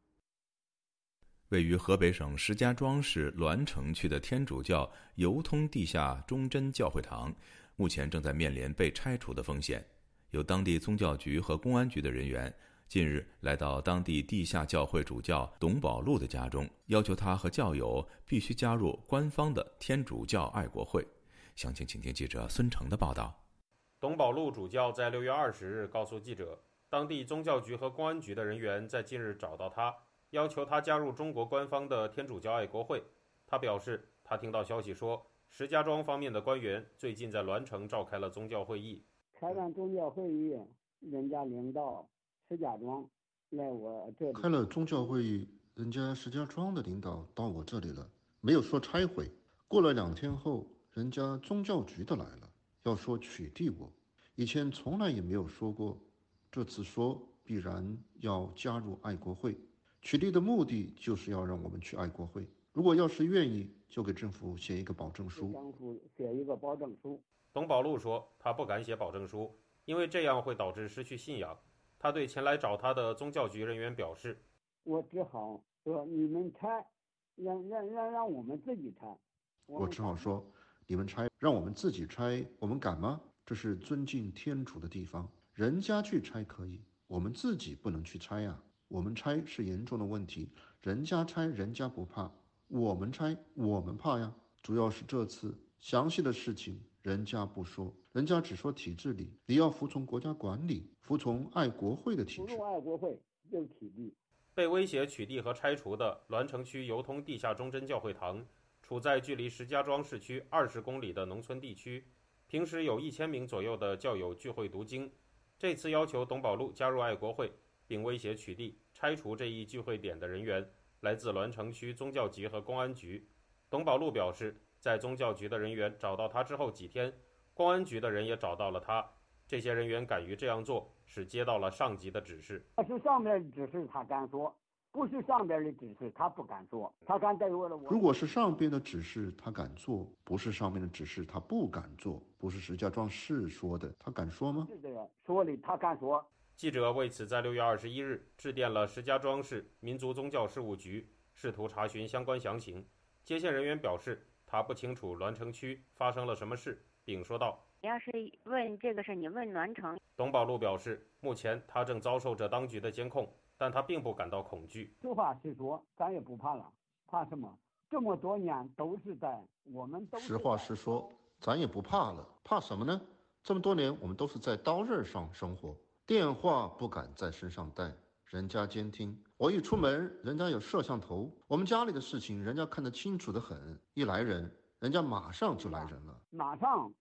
位于河北省石家庄市栾城区的天主教游通地下忠贞教会堂，目前正在面临被拆除的风险。有当地宗教局和公安局的人员近日来到当地地下教会主教董宝禄的家中，要求他和教友必须加入官方的天主教爱国会。详情，请听记者孙成的报道。
董宝禄主教在六月二十日告诉记者，当地宗教局和公安局的人员在近日找到他，要求他加入中国官方的天主教爱国会。他表示，他听到消息说，石家庄方面的官员最近在栾城召开了宗教会议。
开完宗教会议，人家领导石家庄来我这里。
开了宗教会议，人家石家庄的领导到我这里了，没有说拆毁。过了两天后，人家宗教局的来了，要说取缔我。以前从来也没有说过，这次说必然要加入爱国会。取缔的目的就是要让我们去爱国会。如果要是愿意，就给政府写一个保证书。
政府写一个保证书。
董宝禄说：“他不敢写保证书，因为这样会导致失去信仰。他对前来找他的宗教局人员表示：‘
我只好说你们拆，让让让让我们自己拆。’
我只好说你们拆，让我们自己拆。我们敢吗？这是尊敬天主的地方，人家去拆可以，我们自己不能去拆呀。我们拆是严重的问题，人家拆人家不怕，我们拆我们怕呀。主要是这次。”详细的事情人家不说，人家只说体制里你要服从国家管理，服从爱国会的体制。服
从爱国会就是体制。
被威胁取缔和拆除的栾城区油通地下忠贞教会堂，处在距离石家庄市区二十公里的农村地区，平时有一千名左右的教友聚会读经。这次要求董宝路加入爱国会，并威胁取缔、拆除这一聚会点的人员，来自栾城区宗教局和公安局。董宝路表示，在宗教局的人员找到他之后几天，公安局的人也找到了他。这些人员敢于这样做，是接到了上级的指示。
是上面指示他敢说，不是上边的指示他不敢做，他敢对我了我。
如果是上边的指示他敢做，不是上面的指示他不敢做，不是石家庄市说的，他敢说吗？
是的说的，他敢说。
记者为此在六月二十一日致电了石家庄市民族宗教事务局，试图查询相关详情。接线人员表示，他不清楚栾城区发生了什么事，并说道。
你要是问这个事，你问栾城。
董宝路表示，目前他正遭受着当局的监控，但他并不感到恐惧。
实话实说，咱也不怕了，怕什么？这么多年都是在我们都。
实话实说，咱也不怕了，怕什么呢？这么多年我们都是在刀刃上生活，电话不敢在身上带，人家监听。我一出门，人家有摄像头。我们家里的事情，人家看得清楚的很。一来人，人家马上就来人了，
马上。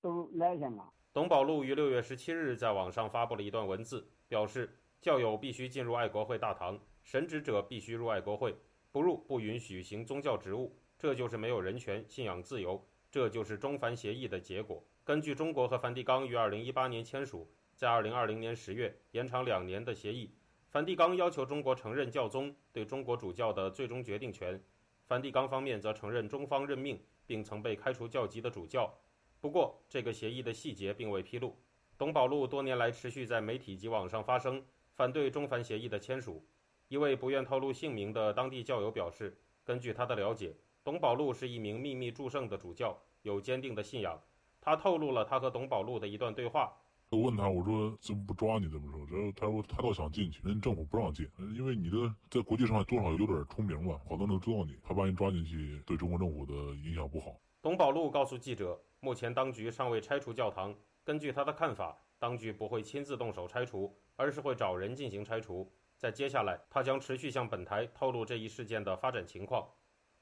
都来人了。
董宝路于六月十七日在网上发布了一段文字，表示教友必须进入爱国会大堂，神职者必须入爱国会，不入不允许行宗教职务。这就是没有人权、信仰自由，这就是中梵协议的结果。根据中国和梵蒂冈于二零一八年签署，在二零二零年十月延长两年的协议，梵蒂冈要求中国承认教宗对中国主教的最终决定权，梵蒂冈方面则承认中方任命并曾被开除教籍的主教。不过，这个协议的细节并未披露。董宝路多年来持续在媒体及网上发声，反对中梵协议的签署。一位不愿透露姓名的当地教友表示，根据他的了解，董宝路是一名秘密祝圣的主教，有坚定的信仰。他透露了他和董宝路的一段对话。
我问他，我说怎么不抓你？怎么说？然后他说他倒想进去，人政府不让进，因为你的在国际上多少有点出名吧，好多人都知道你，他把你抓进去，对中国政府的影响不好。
董宝路告诉记者。目前当局尚未拆除教堂。根据他的看法，当局不会亲自动手拆除，而是会找人进行拆除。在接下来，他将持续向本台透露这一事件的发展情况。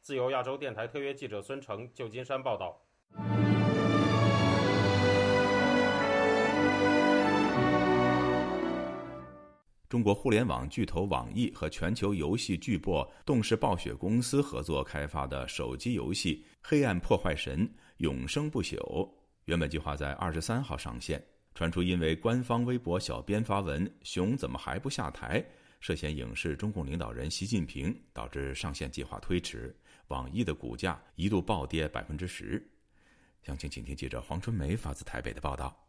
自由亚洲电台特约记者孙成，旧金山报道。
中国互联网巨头网易和全球游戏巨擘动视暴雪公司合作开发的手机游戏《黑暗破坏神》。永生不朽原本计划在二十三号上线，传出因为官方微博小编发文“熊怎么还不下台”，涉嫌影视中共领导人习近平，导致上线计划推迟。网易的股价一度暴跌百分之十。详情，请听记者黄春梅发自台北的报道。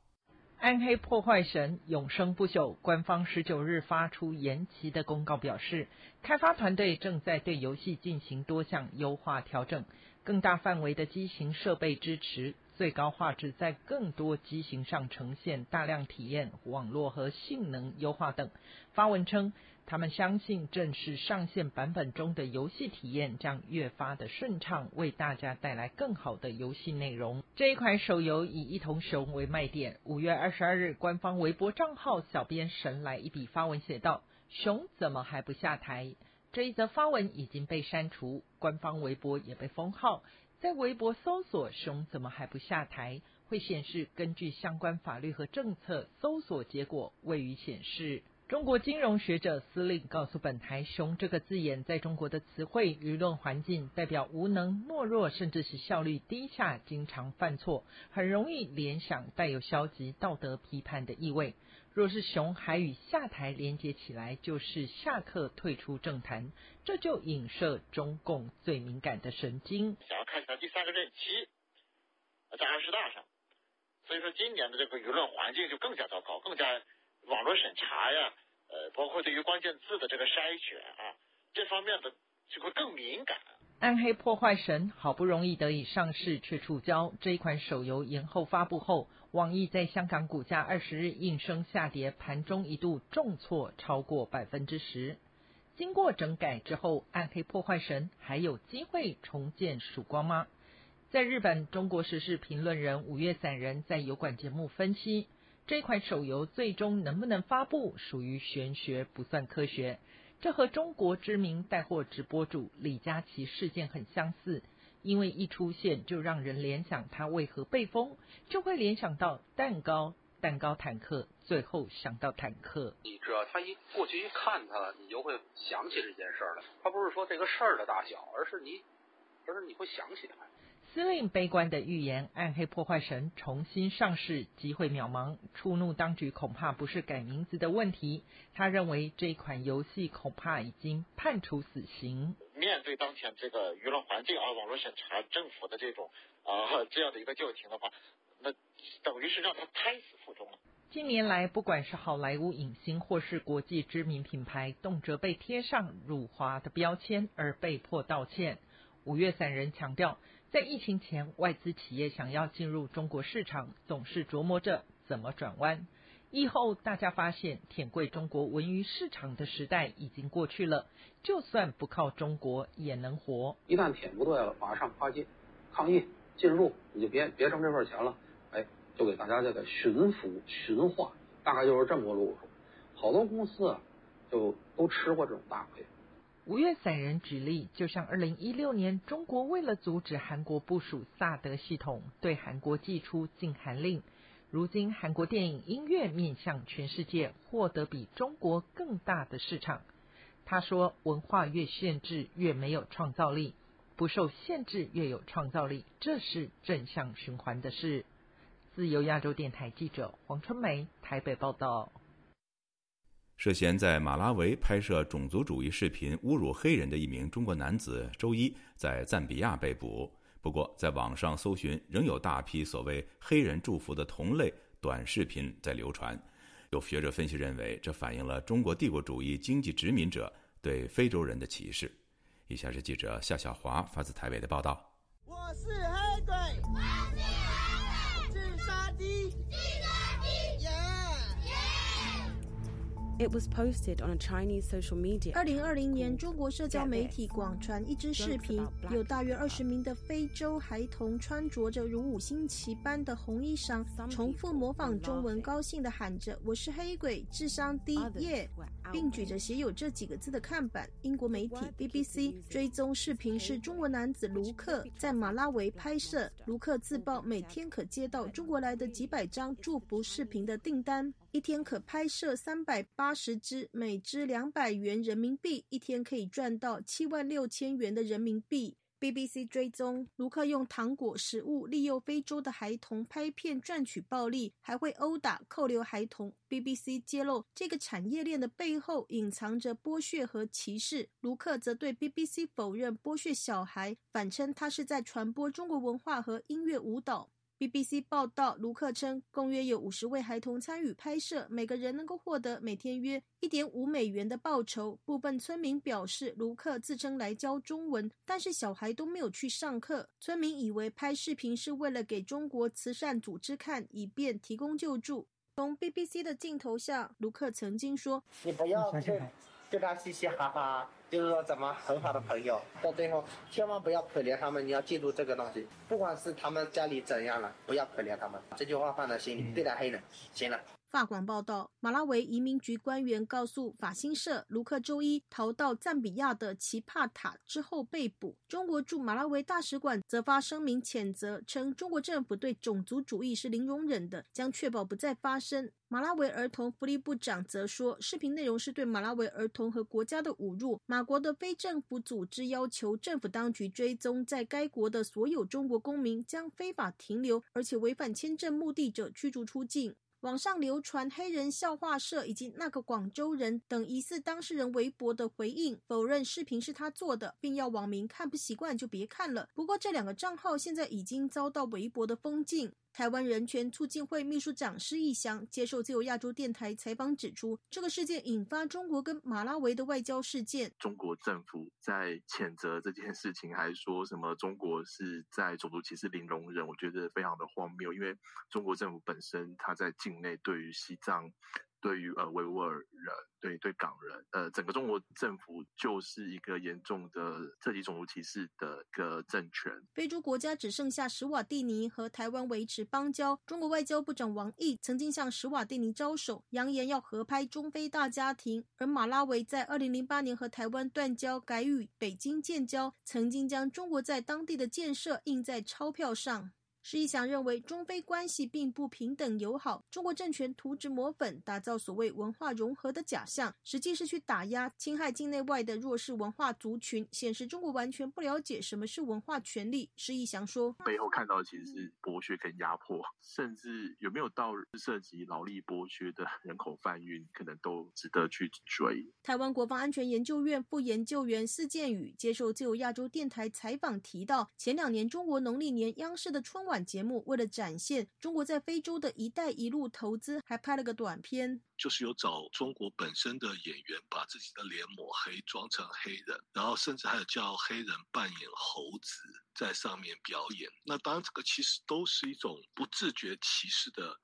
暗黑破坏神永生不朽官方十九日发出延期的公告，表示开发团队正在对游戏进行多项优化调整。更大范围的机型设备支持，最高画质在更多机型上呈现，大量体验、网络和性能优化等。发文称，他们相信正式上线版本中的游戏体验将越发的顺畅，为大家带来更好的游戏内容。这一款手游以一头熊为卖点。五月二十二日，官方微博账号小编神来一笔发文写道：“熊怎么还不下台？”这一则发文已经被删除，官方微博也被封号。在微博搜索“熊怎么还不下台”，会显示根据相关法律和政策，搜索结果未予显示。中国金融学者司令告诉本台：“熊这个字眼在中国的词汇舆论环境，代表无能、懦弱，甚至是效率低下，经常犯错，很容易联想带有消极道德批判的意味。”若是熊还与下台连接起来，就是下课退出政坛，这就影射中共最敏感的神经。
想要看他第三个任期在二十大上，所以说今年的这个舆论环境就更加糟糕，更加网络审查呀，呃，包括对于关键字的这个筛选啊，这方面的就会更敏感。
暗黑破坏神好不容易得以上市，却触礁。这一款手游延后发布后。网易在香港股价二十日应声下跌，盘中一度重挫超过百分之十。经过整改之后，暗黑破坏神还有机会重见曙光吗？在日本，中国时事评论人五月散人在油管节目分析，这款手游最终能不能发布，属于玄学，不算科学。这和中国知名带货直播主李佳琦事件很相似，因为一出现就让人联想他为何被封，就会联想到蛋糕、蛋糕坦克，最后想到坦克。
你知道，他一过去一看他，你就会想起这件事儿来。他不是说这个事儿的大小，而是你，而是你会想起来。
司令悲观的预言，暗黑破坏神重新上市，机会渺茫。触怒当局恐怕不是改名字的问题。他认为这款游戏恐怕已经判处死刑。
面对当前这个舆论环境啊，网络审查、政府的这种啊这样的一个教情的话，那等于是让他胎死腹中了。
近年来，不管是好莱坞影星或是国际知名品牌，动辄被贴上辱华的标签而被迫道歉。五月散人强调。在疫情前，外资企业想要进入中国市场，总是琢磨着怎么转弯。疫后，大家发现舔贵中国文娱市场的时代已经过去了，就算不靠中国也能活。
一旦舔不对了，马上跨界抗议进入，你就别别挣这份钱了。哎，就给大家这个驯服驯化，大概就是这么个路数。好多公司啊，就都吃过这种大亏。
五月散人举例，就像二零一六年，中国为了阻止韩国部署萨德系统，对韩国寄出禁韩令。如今，韩国电影音乐面向全世界，获得比中国更大的市场。他说：“文化越限制，越没有创造力；不受限制，越有创造力。这是正向循环的事。”自由亚洲电台记者黄春梅台北报道。
涉嫌在马拉维拍摄种族主义视频侮辱黑人的一名中国男子，周一在赞比亚被捕。不过，在网上搜寻，仍有大批所谓“黑人祝福”的同类短视频在流传。有学者分析认为，这反映了中国帝国主义经济殖民者对非洲人的歧视。以下是记者夏小华发自台北的报道：
我是黑鬼，
It was posted on a Chinese social media.
二零二零年，中国社交媒体广传一支视频，有大约二十名的非洲孩童穿着着如五星旗般的红衣裳，重复模仿中文，高兴地喊着“我是黑鬼，智商低耶”，并举着写有这几个字的看板。英国媒体 BBC 追踪视频是中国男子卢克在马拉维拍摄，卢克自曝每天可接到中国来的几百张祝福视频的订单。一天可拍摄三百八十支，每支两百元人民币，一天可以赚到七万六千元的人民币。BBC 追踪卢克用糖果、食物利诱非洲的孩童拍片赚取暴利，还会殴打、扣留孩童。BBC 揭露这个产业链的背后隐藏着剥削和歧视。卢克则对 BBC 否认剥削小孩，反称他是在传播中国文化和音乐舞蹈。BBC 报道，卢克称，共约有五十位孩童参与拍摄，每个人能够获得每天约一点五美元的报酬。部分村民表示，卢克自称来教中文，但是小孩都没有去上课。村民以为拍视频是为了给中国慈善组织看，以便提供救助。从 BBC 的镜头下，卢克曾经说：“
你不要去跟他嘻嘻哈哈。”就是说，怎么很好的朋友，到最后千万不要可怜他们。你要记住这个东西，不管是他们家里怎样了，不要可怜他们。这句话放在心里，对待黑人，行了。
法广报道，马拉维移民局官员告诉法新社，卢克周一逃到赞比亚的奇帕塔之后被捕。中国驻马拉维大使馆则发声明谴责，称中国政府对种族主义是零容忍的，将确保不再发生。马拉维儿童福利部长则说，视频内容是对马拉维儿童和国家的侮辱。马国的非政府组织要求政府当局追踪在该国的所有中国公民，将非法停留而且违反签证目的者驱逐出境。网上流传黑人笑话社以及那个广州人等疑似当事人微博的回应，否认视频是他做的，并要网民看不习惯就别看了。不过这两个账号现在已经遭到微博的封禁。台湾人权促进会秘书长施义祥接受自由亚洲电台采访指出，这个事件引发中国跟马拉维的外交事件。
中国政府在谴责这件事情，还说什么中国是在种族歧视零容忍，我觉得非常的荒谬。因为中国政府本身，它在境内对于西藏。对于呃维吾尔人，对对港人，呃整个中国政府就是一个严重的涉及种族歧视的一个政权。
非洲国家只剩下史瓦蒂尼和台湾维持邦交。中国外交部长王毅曾经向史瓦蒂尼招手，扬言要合拍中非大家庭。而马拉维在二零零八年和台湾断交，改与北京建交，曾经将中国在当地的建设印在钞票上。施一祥认为，中非关系并不平等友好。中国政权涂脂抹粉，打造所谓文化融合的假象，实际是去打压、侵害境内外的弱势文化族群，显示中国完全不了解什么是文化权利。施一祥说：“
背后看到的其实是剥削跟压迫，甚至有没有到涉及劳力剥削的人口贩运，可能都值得去追。”
台湾国防安全研究院副研究员四建宇接受自由亚洲电台采访提到，前两年中国农历年央视的春晚。节目为了展现中国在非洲的一带一路投资，还拍了个短片，
就是有找中国本身的演员把自己的脸抹黑，装成黑人，然后甚至还有叫黑人扮演猴子在上面表演。那当然，这个其实都是一种不自觉歧视的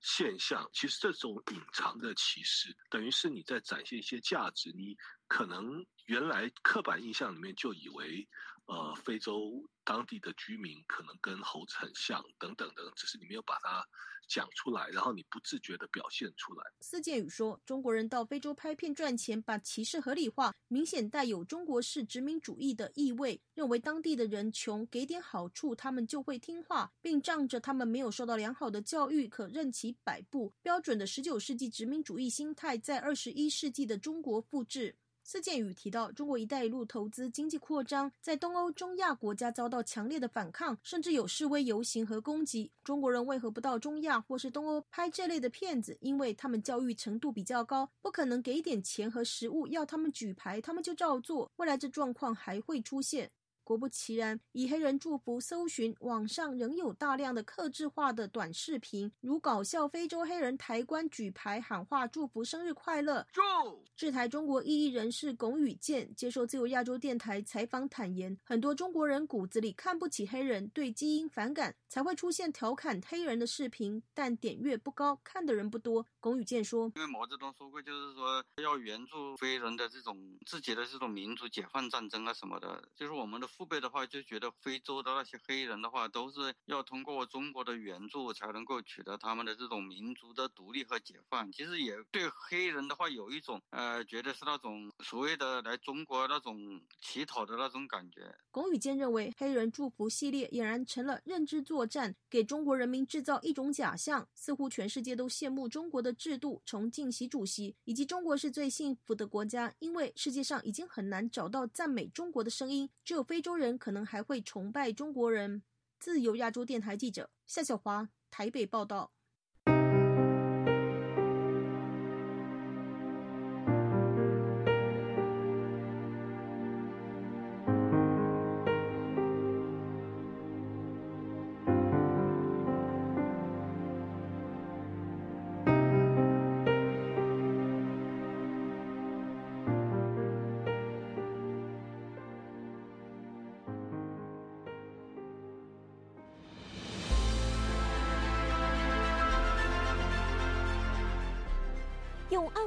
现象。其实这种隐藏的歧视，等于是你在展现一些价值，你可能原来刻板印象里面就以为。呃，非洲当地的居民可能跟猴子很像，等等的，只是你没有把它讲出来，然后你不自觉的表现出来。
司建宇说，中国人到非洲拍片赚钱，把歧视合理化，明显带有中国式殖民主义的意味，认为当地的人穷，给点好处他们就会听话，并仗着他们没有受到良好的教育，可任其摆布。标准的十九世纪殖民主义心态，在二十一世纪的中国复制。司建宇提到，中国“一带一路”投资经济扩张，在东欧、中亚国家遭到强烈的反抗，甚至有示威游行和攻击。中国人为何不到中亚或是东欧拍这类的片子？因为他们教育程度比较高，不可能给点钱和食物要他们举牌，他们就照做。未来这状况还会出现。果不其然，以黑人祝福搜寻，网上仍有大量的克制化的短视频，如搞笑非洲黑人抬棺举牌喊话祝福生日快乐。祝制台中国异议人士龚宇健接受自由亚洲电台采访坦言，很多中国人骨子里看不起黑人，对基因反感，才会出现调侃黑人的视频，但点阅不高，看的人不多。龚宇健说：“
因为毛泽东说过，就是说要援助非人的这种自己的这种民族解放战争啊什么的，就是我们的。”父辈的话就觉得非洲的那些黑人的话都是要通过中国的援助才能够取得他们的这种民族的独立和解放。其实也对黑人的话有一种呃，觉得是那种所谓的来中国那种乞讨的那种感觉。
龚宇坚认为，黑人祝福系列俨然成了认知作战，给中国人民制造一种假象，似乎全世界都羡慕中国的制度，崇敬习主席，以及中国是最幸福的国家，因为世界上已经很难找到赞美中国的声音，只有非。洲人可能还会崇拜中国人。自由亚洲电台记者夏小华台北报道。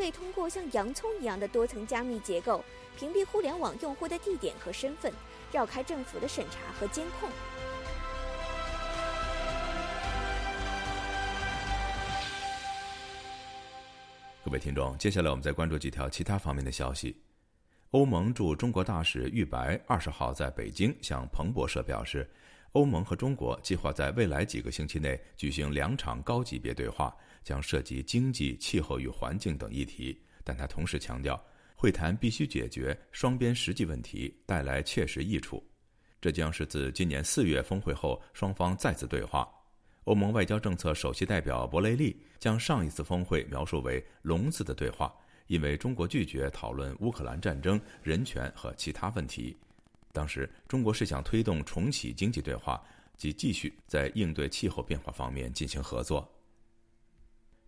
可以通过像洋葱一样的多层加密结构，屏蔽互联网用户的地点和身份，绕开政府的审查和监控。
各位听众，接下来我们再关注几条其他方面的消息。欧盟驻中国大使玉白二十号在北京向彭博社表示，欧盟和中国计划在未来几个星期内举行两场高级别对话，将涉及经济、气候与环境等议题。但他同时强调，会谈必须解决双边实际问题，带来切实益处。这将是自今年四月峰会后双方再次对话。欧盟外交政策首席代表博雷利将上一次峰会描述为“聋子的对话”，因为中国拒绝讨论乌克兰战争、人权和其他问题。当时，中国是想推动重启经济对话，及继续在应对气候变化方面进行合作。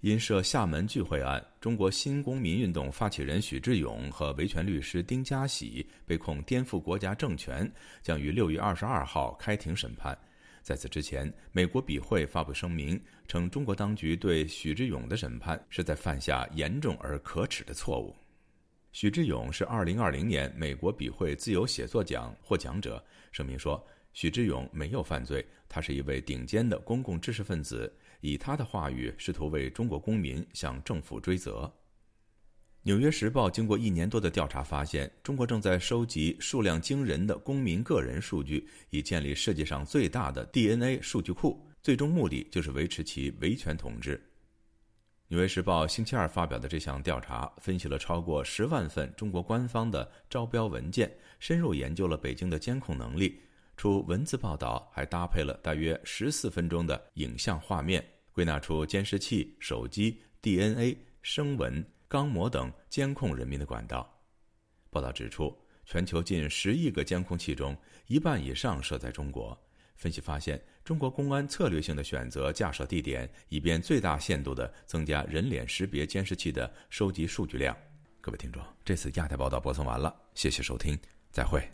因涉厦门聚会案，中国新公民运动发起人许志勇和维权律师丁家喜被控颠覆国家政权，将于六月二十二号开庭审判。在此之前，美国笔会发布声明称，中国当局对许志勇的审判是在犯下严重而可耻的错误。许志勇是二零二零年美国笔会自由写作奖获奖者。声明说，许志勇没有犯罪，他是一位顶尖的公共知识分子，以他的话语试图为中国公民向政府追责。《纽约时报》经过一年多的调查发现，中国正在收集数量惊人的公民个人数据，以建立世界上最大的 DNA 数据库。最终目的就是维持其维权统治。《纽约时报》星期二发表的这项调查分析了超过十万份中国官方的招标文件，深入研究了北京的监控能力。除文字报道，还搭配了大约十四分钟的影像画面，归纳出监视器、手机、DNA、声纹。钢模等监控人民的管道。报道指出，全球近十亿个监控器中，一半以上设在中国。分析发现，中国公安策略性的选择架设地点，以便最大限度地增加人脸识别监视器的收集数据量。各位听众，这次亚太报道播送完了，谢谢收听，再会。